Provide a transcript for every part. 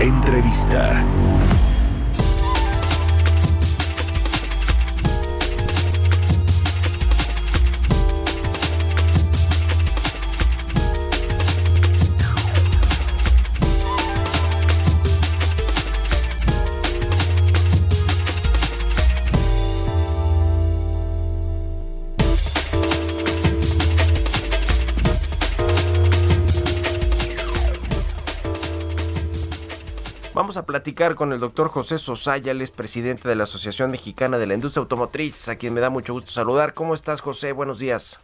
Entrevista. A platicar con el doctor José Sosaya, él es presidente de la Asociación Mexicana de la Industria Automotriz, a quien me da mucho gusto saludar. ¿Cómo estás, José? Buenos días.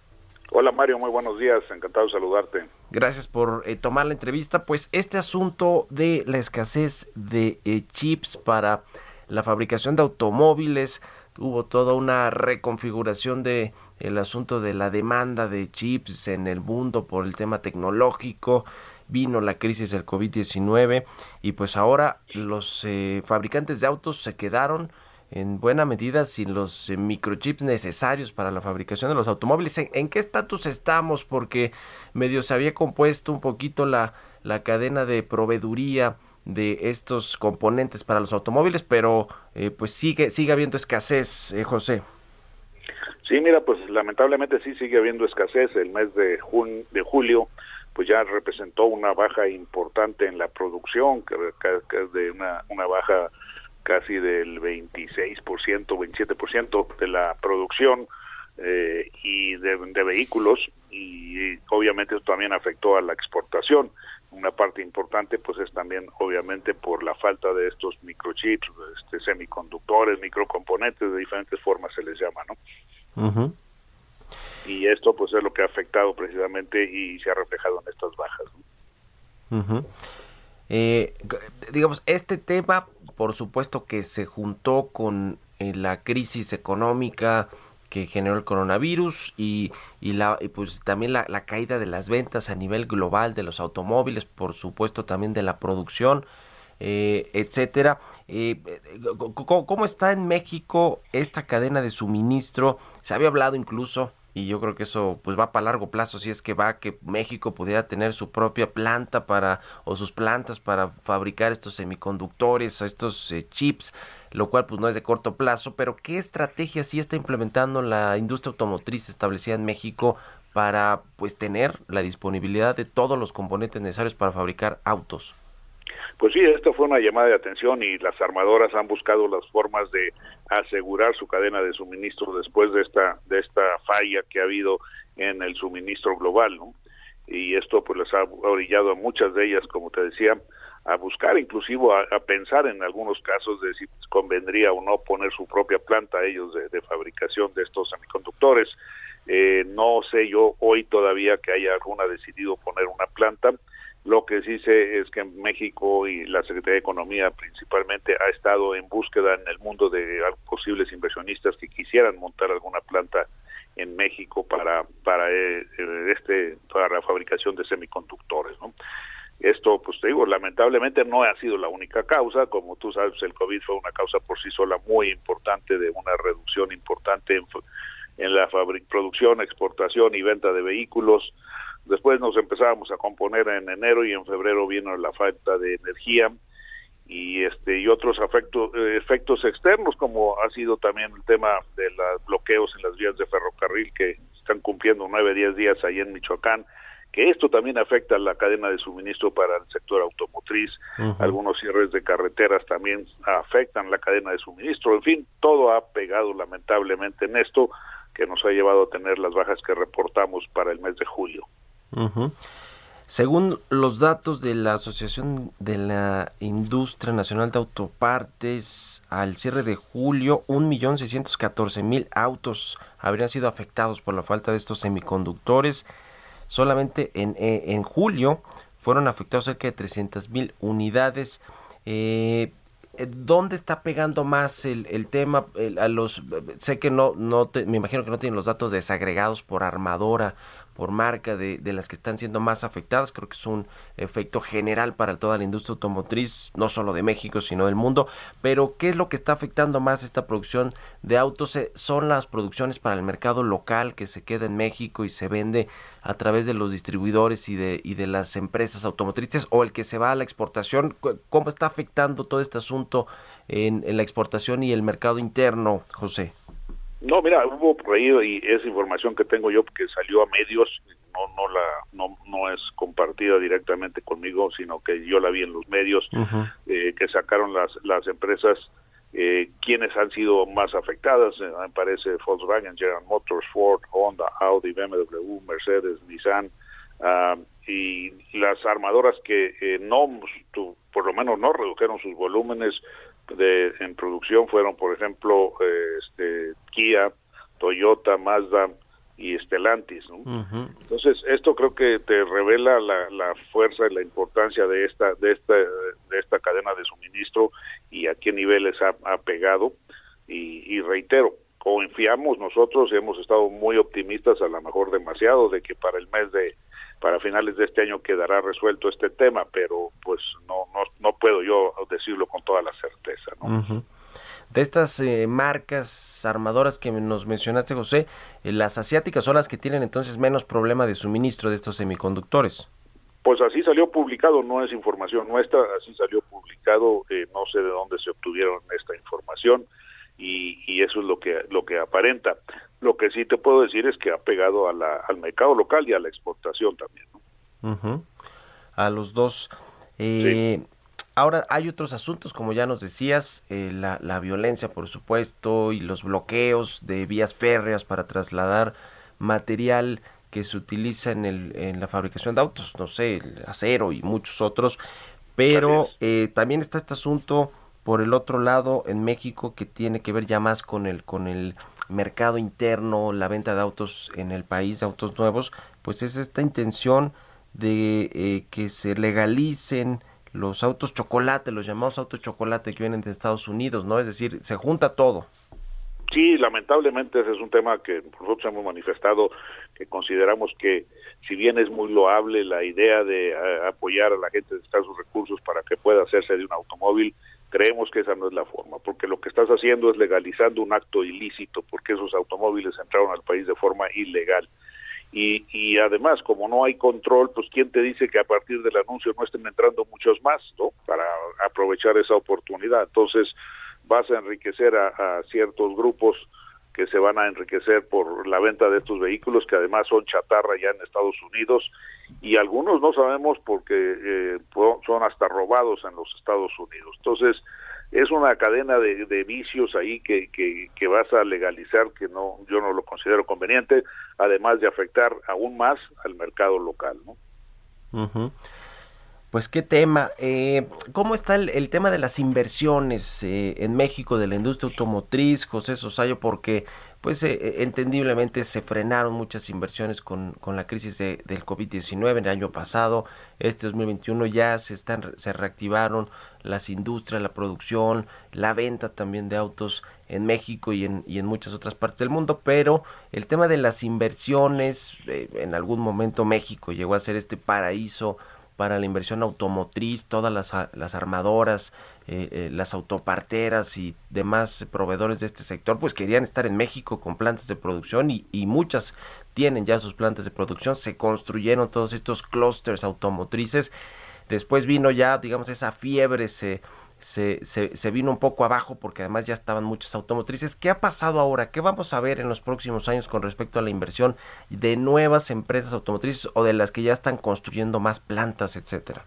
Hola Mario, muy buenos días, encantado de saludarte. Gracias por eh, tomar la entrevista. Pues este asunto de la escasez de eh, chips para la fabricación de automóviles, hubo toda una reconfiguración de el asunto de la demanda de chips en el mundo por el tema tecnológico vino la crisis del COVID-19 y pues ahora los eh, fabricantes de autos se quedaron en buena medida sin los eh, microchips necesarios para la fabricación de los automóviles. ¿En, qué estatus estamos? Porque medio se había compuesto un poquito la, la cadena de proveeduría de estos componentes para los automóviles, pero eh, pues sigue, sigue habiendo escasez, José. Sí, mira, pues lamentablemente sí sigue habiendo escasez. El mes de, jun de julio pues ya representó una baja importante en la producción, que, es de una, una baja casi del 26%, 27% de la producción eh, y de, vehículos y, obviamente eso también afectó a la exportación. Una parte importante pues es también obviamente por la falta de estos microchips, este, semiconductores, microcomponentes, de diferentes formas se les llama, ¿no? Y esto pues es lo que ha afectado precisamente y se ha reflejado en estas bajas. Eh, digamos, este tema, por supuesto que se juntó con eh, la crisis económica que generó el coronavirus y, y, la, pues también la, la, caída de las ventas a nivel global de los automóviles, por supuesto también de la producción, eh, etcétera. Eh, ¿Cómo está en México esta cadena de suministro? Se había hablado incluso y yo creo que eso pues va para largo plazo si es que va que México pudiera tener su propia planta para o sus plantas para fabricar estos semiconductores estos eh, chips lo cual pues no es de corto plazo pero qué estrategia sí está implementando la industria automotriz establecida en México para pues tener la disponibilidad de todos los componentes necesarios para fabricar autos pues sí, esto fue una llamada de atención y las armadoras han buscado las formas de asegurar su cadena de suministro después de esta de esta falla que ha habido en el suministro global, ¿no? Y esto pues les ha orillado a muchas de ellas, como te decía, a buscar, inclusive a, pensar en algunos casos de si convendría o no poner su propia planta ellos de, de fabricación de estos semiconductores. Eh, no sé yo hoy todavía que haya alguna decidido poner una planta lo que sí sé es que México y la Secretaría de Economía principalmente ha estado en búsqueda en el mundo de posibles inversionistas que quisieran montar alguna planta en México para para eh, este para la fabricación de semiconductores, ¿no? Esto, pues te digo, lamentablemente no ha sido la única causa. Como tú sabes, el COVID fue una causa por sí sola muy importante de una reducción importante en, en la producción, exportación y venta de vehículos Después nos empezábamos a componer en enero y en febrero vino la falta de energía y este y otros efectos, eh, efectos externos como ha sido también el tema de los bloqueos en las vías de ferrocarril que están cumpliendo nueve diez días ahí en Michoacán que esto también afecta a la cadena de suministro para el sector automotriz, algunos cierres de carreteras también afectan la cadena de suministro, en fin, todo ha pegado lamentablemente en esto que nos ha llevado a tener las bajas que reportamos para el mes de julio. Según los datos de la Asociación de la Industria Nacional de Autopartes, al cierre de julio, 1.614.000 autos habrían sido afectados por la falta de estos semiconductores. solamente en, eh, en julio fueron afectados cerca de 300 mil unidades. Eh, ¿Dónde está pegando más el, el tema? a los sé que no no me imagino que no tienen los datos desagregados por armadora por marca de, de, las que están siendo más afectadas. Creo que es un efecto general para toda la industria automotriz, no solo de México, sino del mundo. Pero, ¿qué es lo que está afectando más esta producción de autos? Eh, ¿Son las producciones para el mercado local que se queda en México y se vende a través de los distribuidores y de, y de las empresas automotrices? ¿O el que se va a la exportación? ¿Cómo está afectando todo este asunto en, en la exportación y el mercado interno, José? No, mira, hubo por ahí y esa información que tengo yo que salió a medios, no no la no no es compartida directamente conmigo, sino que yo la vi en los medios eh, que sacaron las las empresas eh, quienes han sido más afectadas, eh, me parece Volkswagen, General Motors, Ford, Honda, Audi, BMW, Mercedes, Nissan uh, y las armadoras que eh, no, tu, por lo menos no redujeron sus volúmenes de, en producción fueron, por ejemplo, eh, este, Kia, Toyota, Mazda y Stellantis. Entonces, esto creo que te revela la, la, fuerza y la importancia de esta, de, esta, de esta cadena de suministro y a qué niveles ha, ha pegado. Y, y reitero, confiamos nosotros, hemos estado muy optimistas, a lo mejor demasiado, de que para el mes de para finales de este año quedará resuelto este tema, pero pues no no, no puedo yo decirlo con toda la certeza. ¿no? De estas eh, marcas armadoras que nos mencionaste, José, eh, las asiáticas son las que tienen entonces menos problema de suministro de estos semiconductores. Pues así salió publicado, no es información nuestra, así salió publicado, eh, no sé de dónde se obtuvieron esta información y, y, eso es lo que lo que aparenta. Lo que sí te puedo decir es que ha pegado a la, al mercado local y a la exportación también. ¿no? A los dos. Eh, Ahora hay otros asuntos, como ya nos decías, eh, la, la, violencia, por supuesto, y los bloqueos de vías férreas para trasladar material que se utiliza en, el, en la fabricación de autos, no sé, el acero y muchos otros. Pero eh, también está este asunto por el otro lado en México que tiene que ver ya más con el con el mercado interno, la venta de autos en el país, autos nuevos, pues es esta intención de eh, que se legalicen los autos chocolate, los llamados autos chocolate que vienen de Estados Unidos, ¿no? Es decir, se junta todo. Sí, lamentablemente ese es un tema que nosotros hemos manifestado, que consideramos que si bien es muy loable la idea de uh, apoyar a la gente de sus recursos para que pueda hacerse de un automóvil, creemos que esa no es la forma, porque lo que estás haciendo es legalizando un acto ilícito, porque esos automóviles entraron al país de forma ilegal. Y, y además, como no hay control, pues quién te dice que a partir del anuncio no estén entrando muchos más, ¿no? Para aprovechar esa oportunidad. Entonces, vas a enriquecer a, a ciertos grupos que se van a enriquecer por la venta de estos vehículos que además son chatarra ya en Estados Unidos y algunos no sabemos porque eh, son hasta robados en los Estados Unidos. Entonces, es una cadena de, vicios ahí que, que, vas a legalizar que no yo no lo considero conveniente, además de afectar aún más al mercado local. ¿no? Uh. Pues qué tema. Eh, ¿Cómo está el, tema de las inversiones eh, en México de la industria automotriz, José Sosayo? Porque pues eh, entendiblemente se frenaron muchas inversiones con, con la crisis de, del COVID-19 en el año pasado. Este 2021 ya se, están, se reactivaron las industrias, la producción, la venta también de autos en México y en, y en muchas otras partes del mundo, pero el tema de las inversiones, eh, en algún momento México llegó a ser este paraíso para la inversión automotriz, todas las, las armadoras, eh, eh, las autoparteras y demás proveedores de este sector, pues querían estar en México con plantas de producción y, y muchas tienen ya sus plantas de producción, se construyeron todos estos clústeres automotrices, después vino ya, digamos, esa fiebre, se, se, se, se, vino un poco abajo porque además ya estaban muchas automotrices. ¿Qué ha pasado ahora? ¿Qué vamos a ver en los próximos años con respecto a la inversión de nuevas empresas automotrices o de las que ya están construyendo más plantas, etcétera?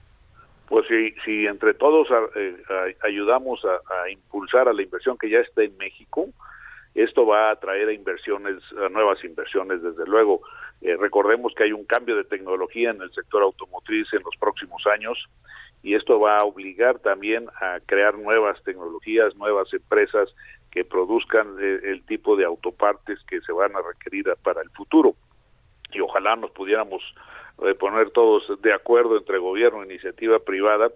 Pues si, si entre todos eh, ayudamos a, impulsar a la inversión que ya está en México, esto va a traer a inversiones, a nuevas inversiones, desde luego. Eh, recordemos que hay un cambio de tecnología en el sector automotriz en los próximos años y esto va a obligar también a crear nuevas tecnologías, nuevas empresas que produzcan el, el tipo de autopartes que se van a requerir para el futuro. y ojalá nos pudiéramos eh, poner todos de acuerdo entre gobierno e iniciativa privada,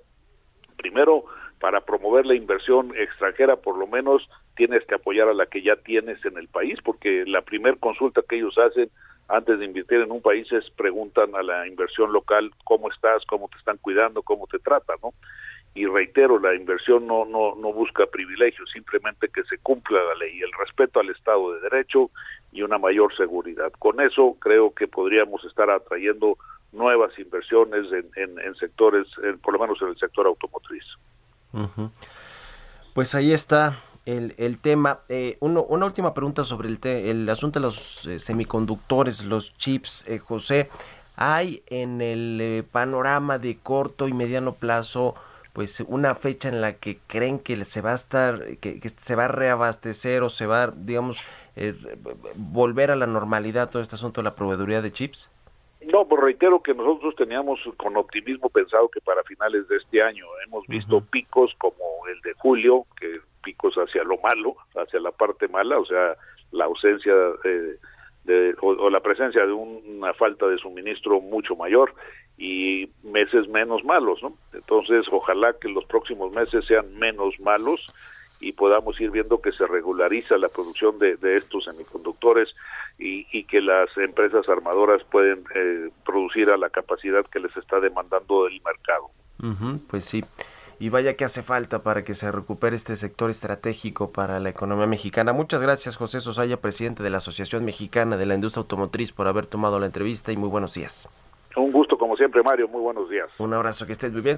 primero para promover la inversión extranjera, por lo menos tienes que apoyar a la que ya tienes en el país, porque la primer consulta que ellos hacen antes de invertir en un país es preguntan a la inversión local cómo estás, cómo te están cuidando, cómo te tratan, ¿no? Y reitero, la inversión no, no, no busca privilegios, simplemente que se cumpla la ley, el respeto al Estado de Derecho y una mayor seguridad. Con eso creo que podríamos estar atrayendo nuevas inversiones en, en, sectores, por lo menos en el sector automotriz. Pues ahí está el, el tema. Eh, uno, una última pregunta sobre el, el asunto de los eh, semiconductores, los chips, eh, José. ¿Hay en el panorama de corto y mediano plazo pues una fecha en la que creen que se va a estar, que, se va a reabastecer o se va, digamos, volver a la normalidad todo este asunto de la proveeduría de chips? No, pues reitero que nosotros teníamos con optimismo pensado que para finales de este año hemos visto picos como el de julio, que hacia lo malo, hacia la parte mala, o sea, la ausencia de, o, la presencia de una falta de suministro mucho mayor y meses menos malos, ¿no? Entonces, ojalá que los próximos meses sean menos malos y podamos ir viendo que se regulariza la producción de, estos semiconductores y, que las empresas armadoras pueden eh, producir a la capacidad que les está demandando el mercado. pues sí. Y vaya que hace falta para que se recupere este sector estratégico para la economía mexicana. Muchas gracias, José Sosaya, presidente de la Asociación Mexicana de la Industria Automotriz, por haber tomado la entrevista y muy buenos días. Un gusto, como siempre, Mario. Muy buenos días. Un abrazo, que estés muy bien.